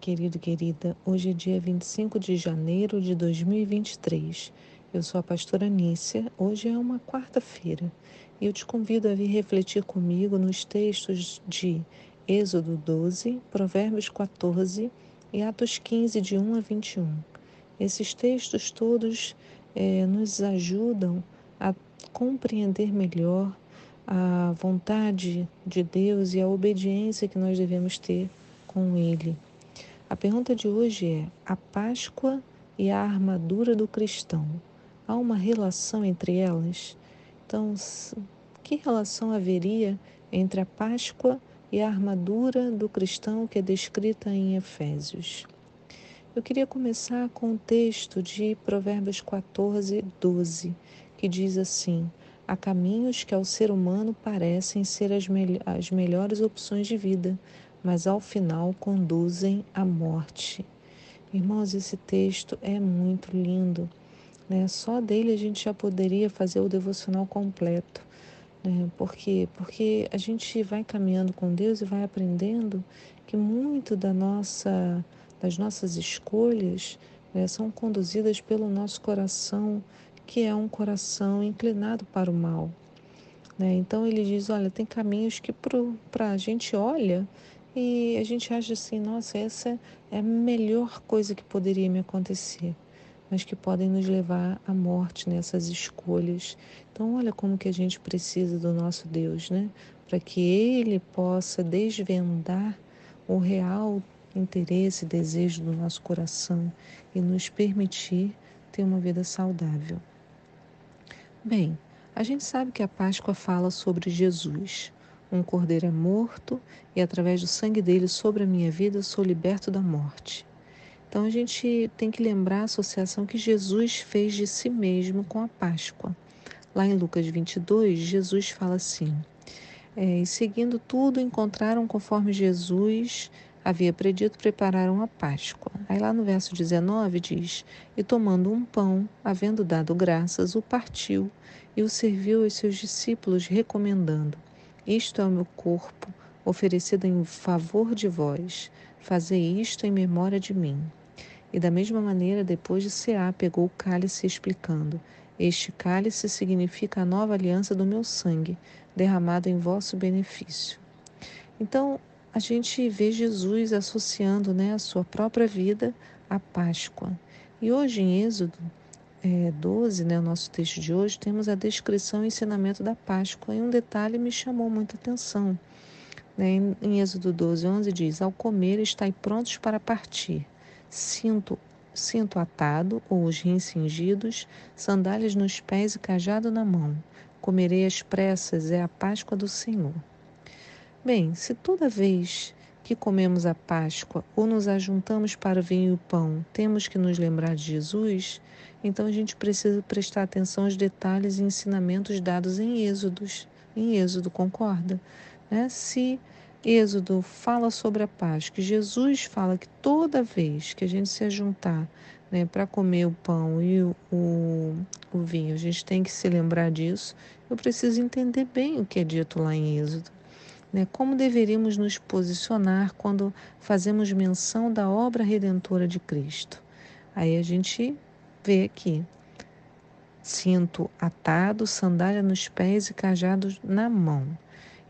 Querido e querida. Hoje é dia 25 de janeiro de 2023. Eu sou a pastora Nícia. Hoje é uma quarta-feira e eu te convido a vir refletir comigo nos textos de Êxodo 12, Provérbios 14 e Atos 15, de 1 a 21. Esses textos todos é, nos ajudam a compreender melhor a vontade de Deus e a obediência que nós devemos ter com Ele. A pergunta de hoje é: a Páscoa e a armadura do cristão, há uma relação entre elas? Então, que relação haveria entre a Páscoa e a armadura do cristão que é descrita em Efésios? Eu queria começar com o texto de Provérbios 14, 12, que diz assim: Há caminhos que ao ser humano parecem ser as, me as melhores opções de vida, mas ao final conduzem à morte. Irmãos, esse texto é muito lindo. Né? Só dele a gente já poderia fazer o devocional completo. Né? Por quê? Porque a gente vai caminhando com Deus e vai aprendendo que muito da nossa, das nossas escolhas né, são conduzidas pelo nosso coração, que é um coração inclinado para o mal. Né? Então ele diz: olha, tem caminhos que para a gente olha e a gente acha assim, nossa, essa é a melhor coisa que poderia me acontecer, mas que podem nos levar à morte nessas escolhas. Então, olha como que a gente precisa do nosso Deus, né? Para que Ele possa desvendar o real interesse e desejo do nosso coração e nos permitir ter uma vida saudável. Bem, a gente sabe que a Páscoa fala sobre Jesus. Um cordeiro é morto e através do sangue dele sobre a minha vida sou liberto da morte. Então a gente tem que lembrar a associação que Jesus fez de si mesmo com a Páscoa. Lá em Lucas 22, Jesus fala assim: é, E seguindo tudo, encontraram conforme Jesus havia predito, prepararam a Páscoa. Aí lá no verso 19 diz: E tomando um pão, havendo dado graças, o partiu e o serviu aos seus discípulos, recomendando: isto é o meu corpo, oferecido em favor de vós. Fazei isto em memória de mim. E da mesma maneira, depois de cear, pegou o cálice, explicando: Este cálice significa a nova aliança do meu sangue, derramado em vosso benefício. Então, a gente vê Jesus associando né, a sua própria vida à Páscoa. E hoje, em Êxodo, é, 12, né, o nosso texto de hoje, temos a descrição e ensinamento da Páscoa. E um detalhe me chamou muita atenção. Né? Em, em Êxodo 12, 11 diz: Ao comer, estai prontos para partir. Cinto, cinto atado ou os rins cingidos, sandálias nos pés e cajado na mão. Comerei as pressas, é a Páscoa do Senhor. Bem, se toda vez que comemos a Páscoa ou nos ajuntamos para o vinho e o pão, temos que nos lembrar de Jesus, então a gente precisa prestar atenção aos detalhes e ensinamentos dados em Êxodos. Em Êxodo, concorda? Né? Se Êxodo fala sobre a Páscoa, Jesus fala que toda vez que a gente se ajuntar né, para comer o pão e o, o, o vinho, a gente tem que se lembrar disso. Eu preciso entender bem o que é dito lá em Êxodo. Né? Como deveríamos nos posicionar quando fazemos menção da obra redentora de Cristo? Aí a gente vê aqui: cinto atado, sandália nos pés e cajado na mão.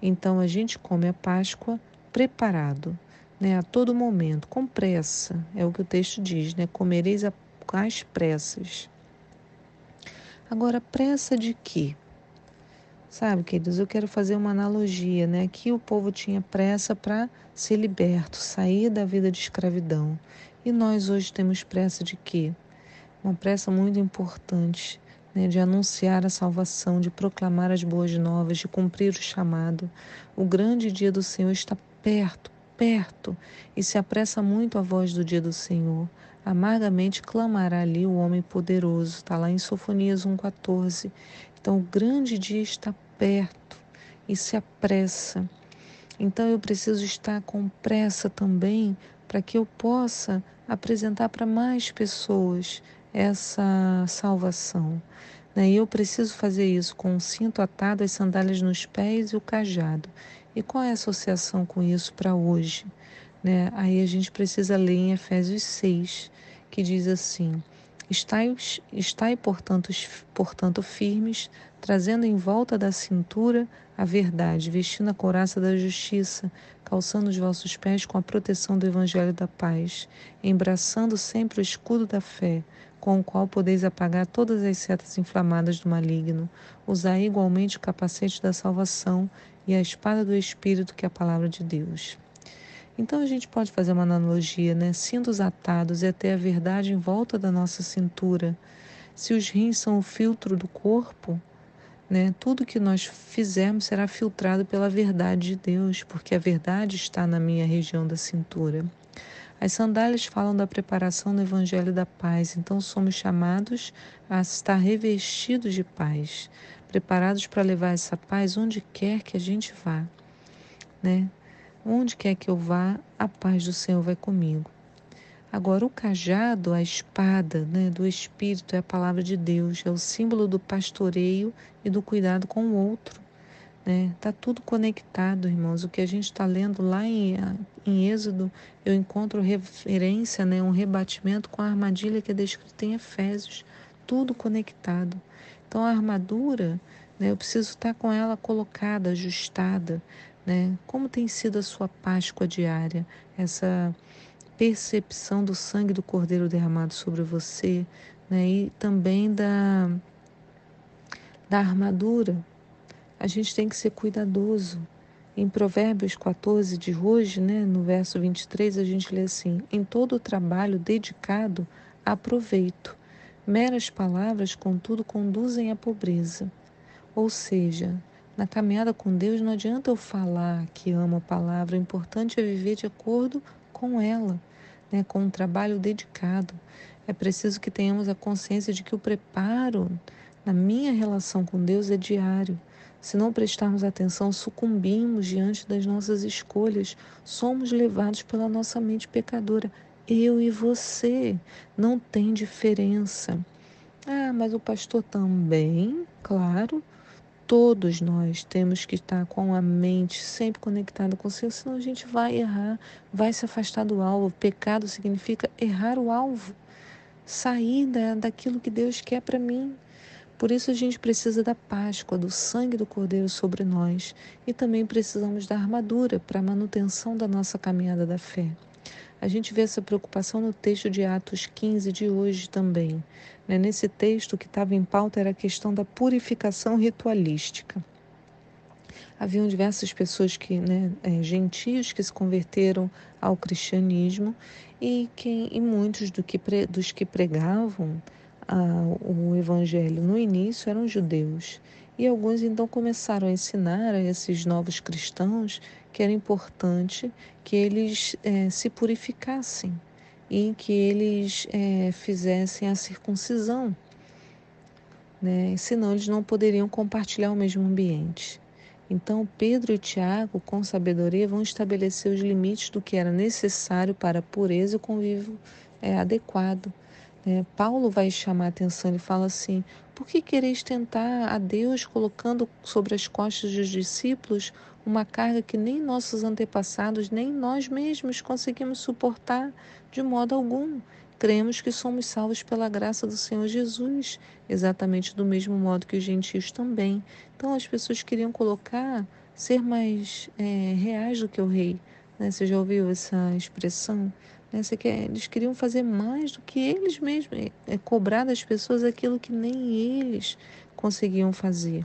Então a gente come a Páscoa preparado, né, a todo momento, com pressa. É o que o texto diz, né? Comereis às pressas. Agora, pressa de quê? Sabe, queridos, eu quero fazer uma analogia, né? Aqui o povo tinha pressa para ser liberto, sair da vida de escravidão. E nós hoje temos pressa de quê? Uma pressa muito importante, né? de anunciar a salvação, de proclamar as boas novas, de cumprir o chamado. O grande dia do Senhor está perto, perto, e se apressa muito a voz do dia do Senhor. Amargamente clamará ali o homem poderoso. Está lá em Sofonias 1,14. Então, o grande dia está perto e se apressa. Então, eu preciso estar com pressa também para que eu possa apresentar para mais pessoas essa salvação. Né? E eu preciso fazer isso com o cinto atado, as sandálias nos pés e o cajado. E qual é a associação com isso para hoje? Né? Aí a gente precisa ler em Efésios 6, que diz assim: Estai, estai portanto, portanto, firmes, trazendo em volta da cintura a verdade, vestindo a couraça da justiça, calçando os vossos pés com a proteção do evangelho da paz, embraçando sempre o escudo da fé, com o qual podeis apagar todas as setas inflamadas do maligno. Usai igualmente o capacete da salvação e a espada do Espírito, que é a palavra de Deus. Então a gente pode fazer uma analogia, né? Cintos atados e até a verdade em volta da nossa cintura. Se os rins são o filtro do corpo, né? Tudo que nós fizermos será filtrado pela verdade de Deus, porque a verdade está na minha região da cintura. As sandálias falam da preparação do evangelho da paz, então somos chamados a estar revestidos de paz, preparados para levar essa paz onde quer que a gente vá, né? Onde quer que eu vá, a paz do Senhor vai comigo. Agora, o cajado, a espada né, do Espírito, é a palavra de Deus, é o símbolo do pastoreio e do cuidado com o outro. Né? Tá tudo conectado, irmãos. O que a gente está lendo lá em, em Êxodo, eu encontro referência, né, um rebatimento com a armadilha que é descrita em Efésios. Tudo conectado. Então, a armadura, né, eu preciso estar com ela colocada, ajustada, né? Como tem sido a sua Páscoa diária, essa percepção do sangue do Cordeiro derramado sobre você, né? E também da da armadura. A gente tem que ser cuidadoso. Em Provérbios 14 de hoje, né, no verso 23, a gente lê assim: Em todo o trabalho dedicado, aproveito. Meras palavras, contudo, conduzem à pobreza. Ou seja, na caminhada com Deus não adianta eu falar que amo a palavra, o importante é viver de acordo com ela, né, com um trabalho dedicado. É preciso que tenhamos a consciência de que o preparo na minha relação com Deus é diário. Se não prestarmos atenção, sucumbimos diante das nossas escolhas, somos levados pela nossa mente pecadora. Eu e você não tem diferença. Ah, mas o pastor também, claro, Todos nós temos que estar com a mente sempre conectada com o Senhor, senão a gente vai errar, vai se afastar do alvo. Pecado significa errar o alvo, sair da, daquilo que Deus quer para mim. Por isso a gente precisa da Páscoa, do sangue do Cordeiro sobre nós e também precisamos da armadura para a manutenção da nossa caminhada da fé. A gente vê essa preocupação no texto de Atos 15 de hoje também. Né? Nesse texto, o que estava em pauta era a questão da purificação ritualística. Haviam diversas pessoas que, né, é, gentios que se converteram ao cristianismo e, e muitos do que, dos que pregavam o evangelho no início eram judeus. E alguns então começaram a ensinar a esses novos cristãos que era importante que eles é, se purificassem e que eles é, fizessem a circuncisão, né? senão eles não poderiam compartilhar o mesmo ambiente. Então, Pedro e Tiago, com sabedoria, vão estabelecer os limites do que era necessário para a pureza e o convívio é, adequado. Né? Paulo vai chamar a atenção, ele fala assim: por que quereis tentar a Deus colocando sobre as costas dos discípulos uma carga que nem nossos antepassados, nem nós mesmos conseguimos suportar de modo algum? Cremos que somos salvos pela graça do Senhor Jesus, exatamente do mesmo modo que os gentios também. Então as pessoas queriam colocar, ser mais é, reais do que o rei. Né? Você já ouviu essa expressão? Né? Eles queriam fazer mais do que eles mesmos, é, é, cobrar das pessoas aquilo que nem eles conseguiam fazer.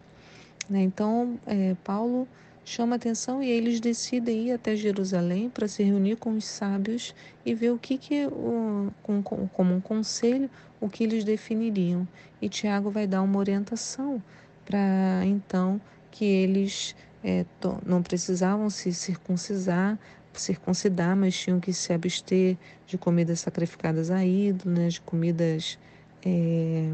Né? Então, é, Paulo chama atenção e eles decidem ir até Jerusalém para se reunir com os sábios e ver o que, que o, com, como um conselho, o que eles definiriam. E Tiago vai dar uma orientação para então que eles é, não precisavam se circuncisar, circuncidar, mas tinham que se abster de comidas sacrificadas a ídolos, né, de comidas. É,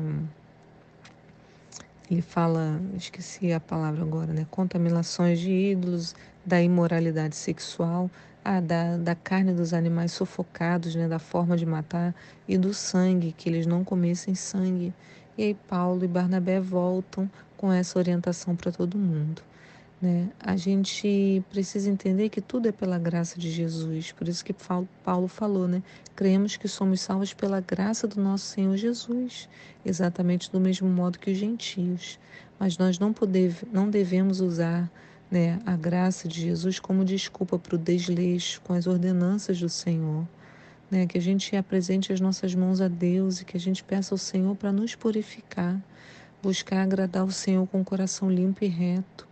ele fala, esqueci a palavra agora, né? Contaminações de ídolos, da imoralidade sexual, ah, da, da carne dos animais sufocados, né? Da forma de matar e do sangue, que eles não comessem sangue. E aí Paulo e Barnabé voltam com essa orientação para todo mundo. Né? A gente precisa entender que tudo é pela graça de Jesus. Por isso que Paulo falou, né? Cremos que somos salvos pela graça do nosso Senhor Jesus, exatamente do mesmo modo que os gentios. Mas nós não, poder, não devemos usar né, a graça de Jesus como desculpa para o desleixo com as ordenanças do Senhor. Né, que a gente apresente as nossas mãos a Deus e que a gente peça ao Senhor para nos purificar, buscar agradar o Senhor com o coração limpo e reto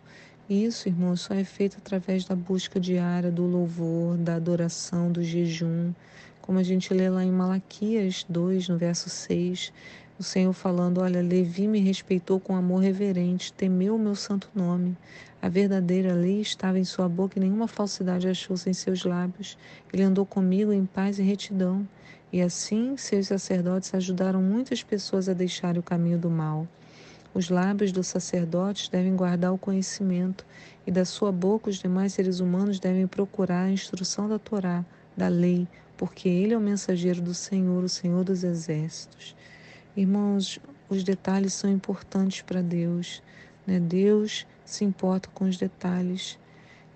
isso, irmão, só é feito através da busca diária, do louvor, da adoração, do jejum. Como a gente lê lá em Malaquias 2, no verso 6, o Senhor falando: Olha, Levi me respeitou com amor reverente, temeu o meu santo nome. A verdadeira lei estava em sua boca e nenhuma falsidade achou-se em seus lábios. Ele andou comigo em paz e retidão. E assim, seus sacerdotes ajudaram muitas pessoas a deixarem o caminho do mal. Os lábios dos sacerdotes devem guardar o conhecimento, e da sua boca os demais seres humanos devem procurar a instrução da Torá, da lei, porque ele é o mensageiro do Senhor, o Senhor dos exércitos. Irmãos, os detalhes são importantes para Deus. Né? Deus se importa com os detalhes.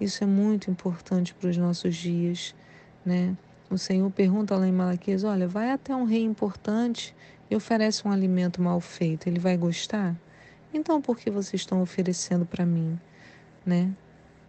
Isso é muito importante para os nossos dias. Né? O Senhor pergunta lá em Malaquias: olha, vai até um rei importante e oferece um alimento mal feito, ele vai gostar? Então por que vocês estão oferecendo para mim, né?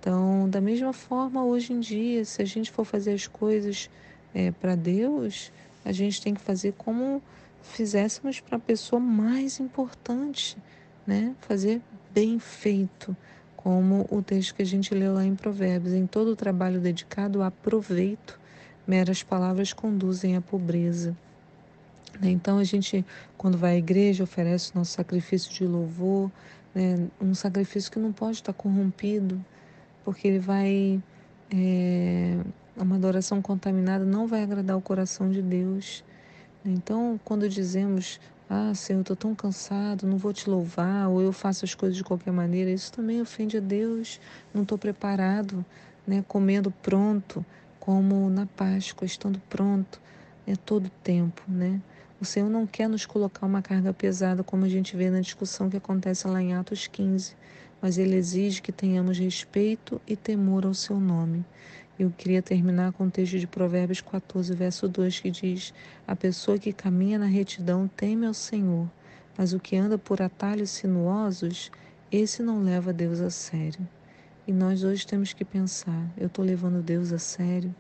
Então, da mesma forma, hoje em dia, se a gente for fazer as coisas é, para Deus, a gente tem que fazer como fizéssemos para a pessoa mais importante, né? Fazer bem feito, como o texto que a gente leu lá em Provérbios. Em todo o trabalho dedicado há proveito, meras palavras conduzem à pobreza. Né? Então a gente, quando vai à igreja, oferece o nosso sacrifício de louvor, né? um sacrifício que não pode estar corrompido, porque ele vai. É, uma adoração contaminada não vai agradar o coração de Deus. Então, quando dizemos, ah, Senhor, estou tão cansado, não vou te louvar, ou eu faço as coisas de qualquer maneira, isso também ofende a Deus. Não estou preparado, né, comendo pronto, como na Páscoa, estando pronto, é todo tempo, né? O Senhor não quer nos colocar uma carga pesada, como a gente vê na discussão que acontece lá em Atos 15, mas Ele exige que tenhamos respeito e temor ao Seu nome. Eu queria terminar com o texto de Provérbios 14, verso 2, que diz: A pessoa que caminha na retidão teme ao Senhor, mas o que anda por atalhos sinuosos, esse não leva Deus a sério. E nós hoje temos que pensar: eu estou levando Deus a sério?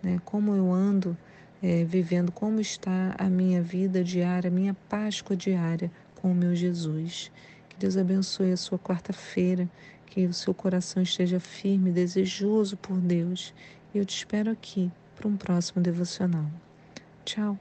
Né? Como eu ando é, vivendo como está a minha vida diária, a minha Páscoa diária com o meu Jesus. Que Deus abençoe a sua quarta-feira, que o seu coração esteja firme, desejoso por Deus. E eu te espero aqui para um próximo devocional. Tchau.